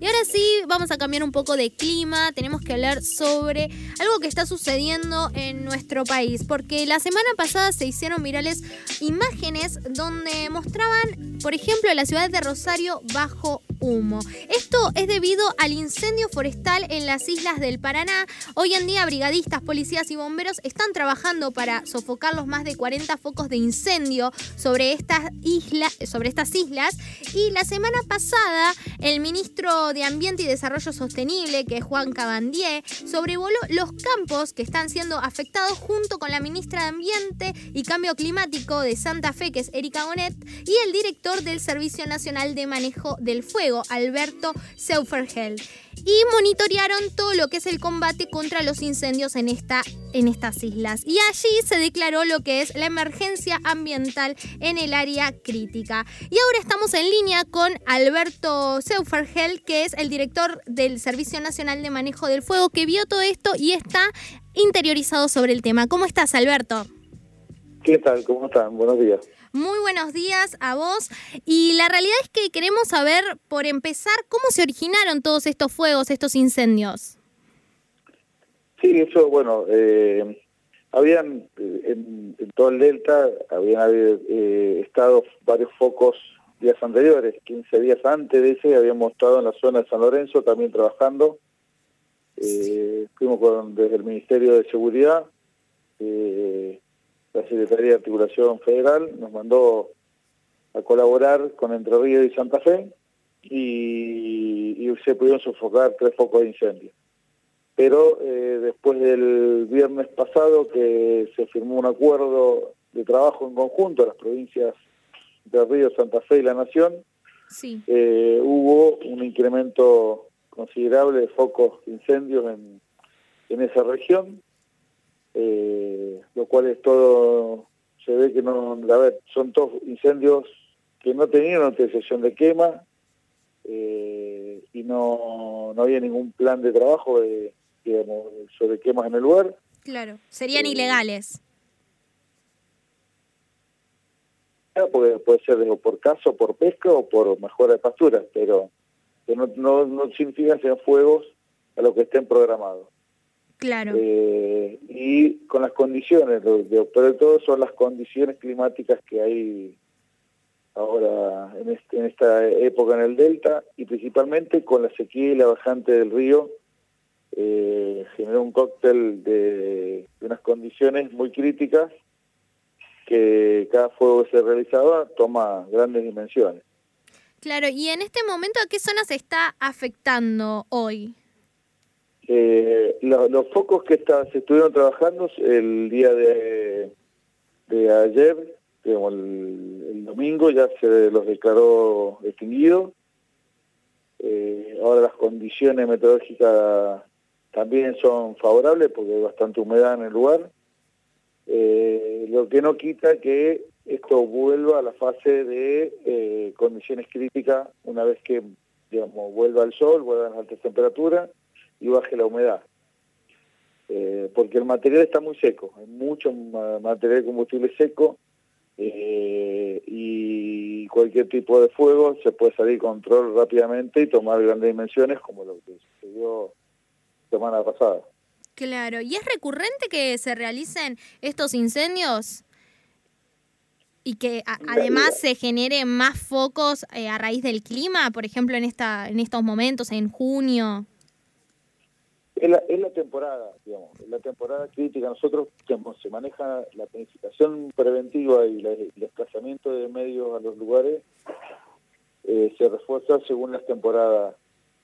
Y ahora sí, vamos a cambiar un poco de clima, tenemos que hablar sobre algo que está sucediendo en nuestro país, porque la semana pasada se hicieron virales imágenes donde mostraban, por ejemplo, la ciudad de Rosario bajo humo. Esto es debido al incendio forestal en las islas del Paraná. Hoy en día brigadistas, policías y bomberos están trabajando para sofocar los más de 40 focos de incendio sobre estas sobre estas islas y la semana pasada el ministro de Ambiente y Desarrollo Sostenible, que es Juan Cabandier, sobrevoló los campos que están siendo afectados junto con la ministra de Ambiente y Cambio Climático de Santa Fe, que es Erika Bonet, y el director del Servicio Nacional de Manejo del Fuego, Alberto Seufergel y monitorearon todo lo que es el combate contra los incendios en, esta, en estas islas. Y allí se declaró lo que es la emergencia ambiental en el área crítica. Y ahora estamos en línea con Alberto Seufergel, que es el director del Servicio Nacional de Manejo del Fuego, que vio todo esto y está interiorizado sobre el tema. ¿Cómo estás, Alberto? ¿Qué tal? ¿Cómo están? Buenos días. Muy buenos días a vos. Y la realidad es que queremos saber, por empezar, cómo se originaron todos estos fuegos, estos incendios. Sí, eso, bueno, eh, habían eh, en, todo el delta, habían habido, eh, estado varios focos días anteriores, 15 días antes de ese, habíamos estado en la zona de San Lorenzo también trabajando. fuimos con, desde el Ministerio de Seguridad, la Secretaría de Articulación Federal nos mandó a colaborar con Entre Ríos y Santa Fe y, se pudieron sofocar tres focos de incendio. Pero eh, después del viernes pasado que se firmó un acuerdo de trabajo en conjunto a las provincias de Río, Santa Fe y La Nación, eh, hubo un incremento considerable de focos de incendios en, en esa región eh, lo cual es todo, se ve que no, a ver, son todos incendios que no tenían autorización de quema eh, y no, no había ningún plan de trabajo de, digamos, sobre quemas en el lugar. Claro, serían eh, ilegales. Porque puede ser por caso, por pesca o por mejora de pasturas, pero no, no, no significa que sean fuegos a lo que estén programados. Claro. Eh, y con las condiciones, pero todo son las condiciones climáticas que hay ahora en, este, en esta época en el delta y principalmente con la sequía y la bajante del río eh, generó un cóctel de, unas condiciones muy críticas que cada fuego que se realizaba toma grandes dimensiones. Claro, y en este momento, ¿a qué zona se está afectando hoy? Eh, los focos que se estuvieron trabajando el día de, ayer, el, domingo, ya se los declaró extinguidos. Eh, ahora las condiciones meteorológicas también son favorables porque hay bastante humedad en el lugar. Eh, lo que no quita que esto vuelva a la fase de condiciones críticas una vez que digamos vuelva el sol, vuelvan las altas temperaturas y baje la humedad. Eh, porque el material está muy seco, hay mucho material de combustible seco eh, y cualquier tipo de fuego se puede salir control rápidamente y tomar grandes dimensiones como lo que sucedió semana pasada. Claro, ¿y es recurrente que se realicen estos incendios? y que además se genere más focos eh, a raíz del clima, por ejemplo, en esta en estos momentos, en junio. Es la, es la temporada, digamos, es la temporada crítica. Nosotros, digamos, se maneja la planificación preventiva y el desplazamiento de medios a los lugares, eh, se refuerza según las temporadas.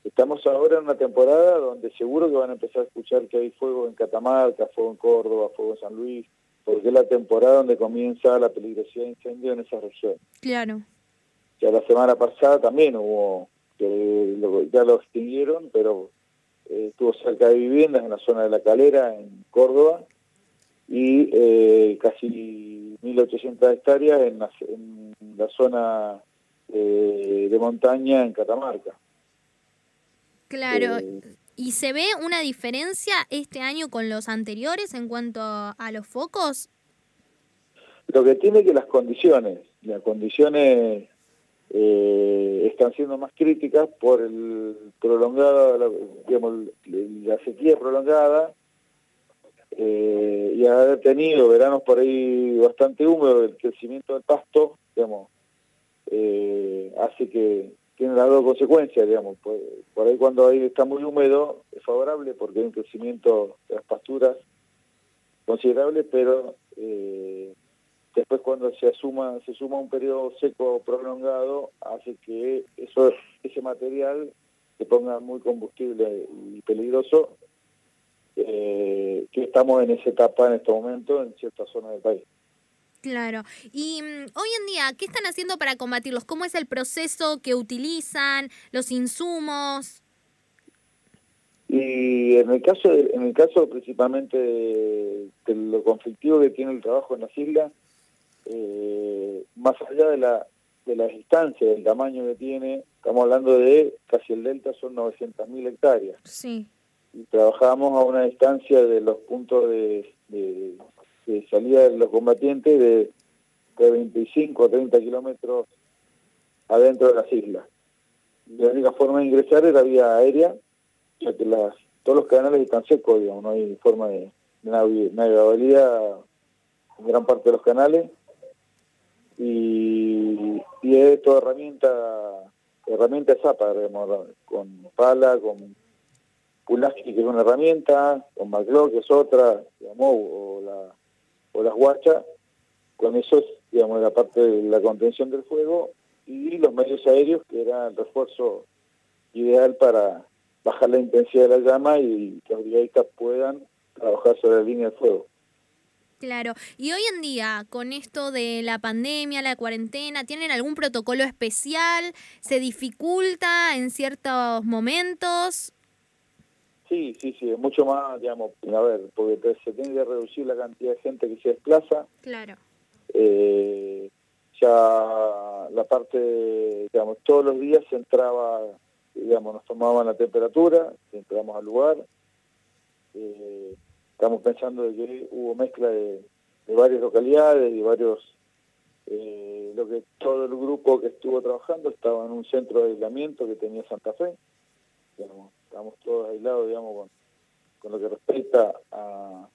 Estamos ahora en una temporada donde seguro que van a empezar a escuchar que hay fuego en Catamarca, fuego en Córdoba, fuego en San Luis, porque es la temporada donde comienza la peligrosidad de incendio en esa región. Claro. Ya la semana pasada también hubo, que ya lo extinguieron, pero eh, estuvo cerca de viviendas en la zona de La Calera, en Córdoba, y eh, casi 1.800 hectáreas en la, zona eh, de montaña en Catamarca. Claro, ¿y se ve una diferencia este año con los anteriores en cuanto a los focos? Lo que tiene que las condiciones, las condiciones eh, están siendo más críticas por el prolongado, la, digamos, la sequía prolongada eh, y haber tenido veranos por ahí bastante húmedos, el crecimiento del pasto, digamos, eh, hace que tiene las dos consecuencias, digamos, por, por, ahí cuando ahí está muy húmedo es favorable porque hay un crecimiento de las pasturas considerable, pero eh, después cuando se asuma se suma un periodo seco prolongado hace que eso ese material se ponga muy combustible y peligroso eh, que estamos en esa etapa en este momento en ciertas zonas del país. Claro. Y mm, hoy en día, ¿qué están haciendo para combatirlos? ¿Cómo es el proceso que utilizan, los insumos? Y en el caso, en el caso principalmente de, lo conflictivo que tiene el trabajo en las islas, eh, más allá de la de las distancias, del tamaño que tiene, estamos hablando de casi el delta son 900.000 hectáreas. Sí. Y trabajamos a una distancia de los puntos de, de, salida de los combatientes de, de 25 o 30 kilómetros adentro de las islas. La única forma de ingresar era vía aérea, ya que las, todos los canales están secos, digamos, no hay forma de, navegabilidad en gran parte de los canales y, y es toda herramienta herramienta zapa, digamos, con pala, con Pulaski, que es una herramienta, con Maclo, que es otra, digamos, o, la, o las guachas, con eso, digamos, la parte de la contención del fuego y los medios aéreos, que era el refuerzo ideal para bajar la intensidad de la llama y que los brigadistas puedan trabajar sobre la línea de fuego. Claro, y hoy en día, con esto de la pandemia, la cuarentena, ¿tienen algún protocolo especial? ¿Se dificulta en ciertos momentos? Sí, sí, sí, mucho más, digamos, a ver, porque se tiene que reducir la cantidad de gente que se desplaza. Claro. Eh, ya la parte, digamos, todos los días se entraba digamos, nos tomaban la temperatura, entramos al lugar. Eh, estamos pensando de que hubo mezcla de, varias localidades y varios, eh, lo que todo el grupo que estuvo trabajando estaba en un centro de aislamiento que tenía Santa Fe. Estamos todos aislados, digamos, con, con lo que respecta a,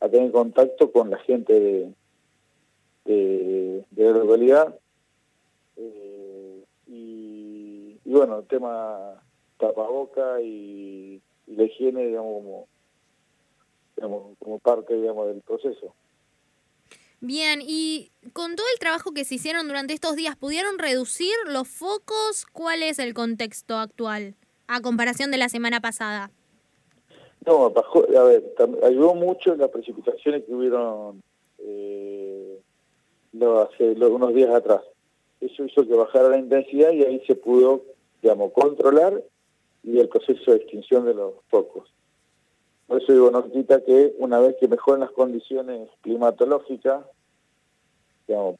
a tener contacto con la gente de, de, de la localidad. Eh, y bueno, el tema tapaboca y, la higiene, digamos, como, como parte, digamos, del proceso. Bien, y con todo el trabajo que se hicieron durante estos días, ¿pudieron reducir los focos? ¿Cuál es el contexto actual a comparación de la semana pasada? No, a ver, ayudó mucho las precipitaciones que hubieron eh, hace unos días atrás. Eso hizo que bajara la intensidad y ahí se pudo digamos, controlar y el proceso de extinción de los focos. Por eso digo, no quita que una vez que mejoren las condiciones climatológicas, digamos,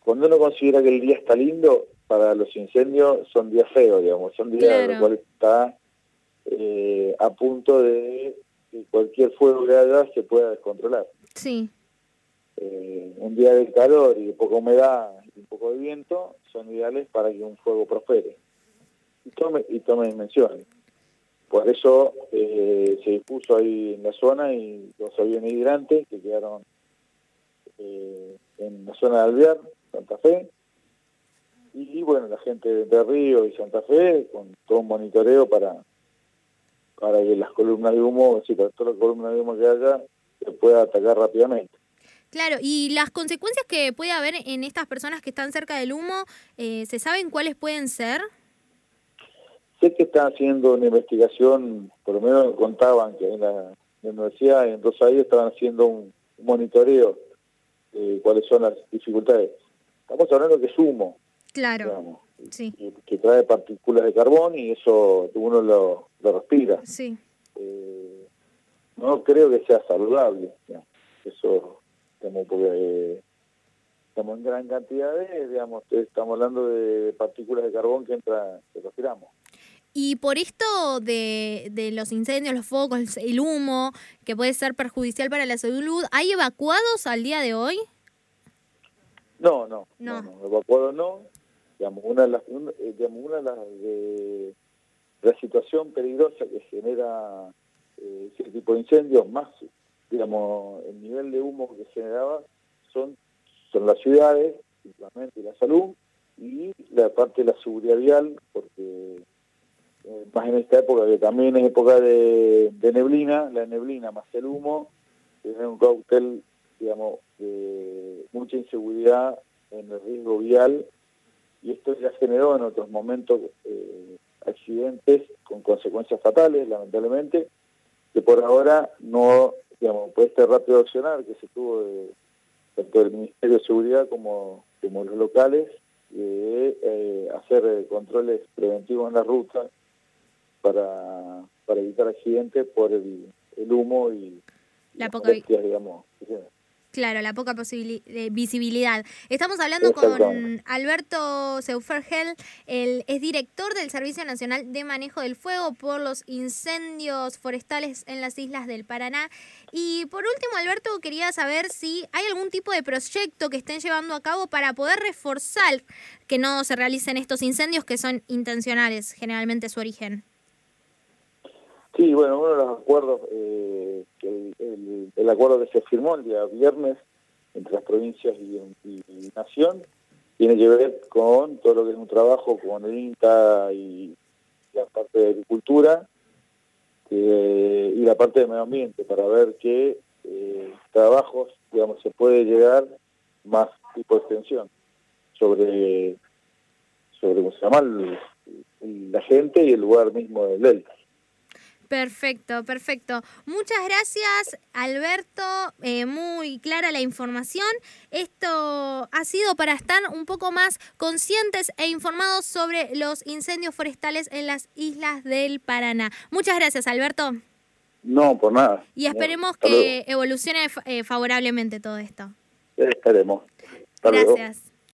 cuando uno considera que el día está lindo, para los incendios son días feos, digamos, son días en los cuales está eh, a punto de que cualquier fuego que haya se pueda descontrolar. Sí. Eh, un día de calor y de poca humedad y un poco de viento son ideales para que un fuego prospere y tome, y tome dimensiones. Por eso eh, se dispuso ahí en la zona y los aviones hidrantes que quedaron eh, en la zona de Alvear, Santa Fe, y bueno, la gente de Río y Santa Fe con todo un monitoreo para para que las columnas de humo, si para todas las columnas de humo que haya, se pueda atacar rápidamente. Claro, y las consecuencias que puede haber en estas personas que están cerca del humo, eh, ¿se saben cuáles pueden ser? Sé que están haciendo una investigación, por lo menos contaban que en la, universidad, en Rosario, estaban haciendo un, monitoreo de cuáles son las dificultades. Estamos hablando que es humo. Claro. sí. que, trae partículas de carbón y eso uno lo, respira. Sí. Eh, no creo que sea saludable. Eso, como porque eh, estamos en gran cantidad de, digamos, estamos hablando de partículas de carbón que entra, que respiramos. Y por esto de, de, los incendios, los focos, el humo, que puede ser perjudicial para la salud, ¿hay evacuados al día de hoy? No, no, no, evacuados no. Digamos, una de las, eh, digamos, una de las de, la situación peligrosa que genera eh, ese tipo de incendios, más, digamos, el nivel de humo que generaba son, son las ciudades, principalmente la salud, y la parte de la seguridad vial, porque eh, más en esta época, que también es época de, neblina, la neblina más el humo, es un cóctel, digamos, de mucha inseguridad en el riesgo vial, y esto ya generó en otros momentos eh, accidentes con consecuencias fatales, lamentablemente, que por ahora no, digamos, puede este rápido accionar que se tuvo tanto del Ministerio de Seguridad como, como los locales, de eh, hacer controles preventivos en la ruta para, para evitar accidentes por el, el humo y la poca digamos. Claro, la poca visibilidad. Estamos hablando con Alberto Seufergel, él es director del Servicio Nacional de Manejo del Fuego por los incendios forestales en las islas del Paraná. Y por último, Alberto, quería saber si hay algún tipo de proyecto que estén llevando a cabo para poder reforzar que no se realicen estos incendios que son intencionales, generalmente su origen. Sí, bueno, uno de los acuerdos, eh, el, acuerdo que se firmó el día viernes entre las provincias y, Nación, tiene que ver con todo lo que es un trabajo con el INTA y la parte de agricultura eh, y la parte de medio ambiente para ver qué eh, trabajos, digamos, se puede llegar más tipo de extensión sobre, sobre ¿cómo se llama? la gente y el lugar mismo del Delta. Perfecto, perfecto. Muchas gracias, Alberto. Eh, muy clara la información. Esto ha sido para estar un poco más conscientes e informados sobre los incendios forestales en las islas del Paraná. Muchas gracias, Alberto. No, por nada. Y esperemos que evolucione eh, favorablemente todo esto. Esperemos. gracias.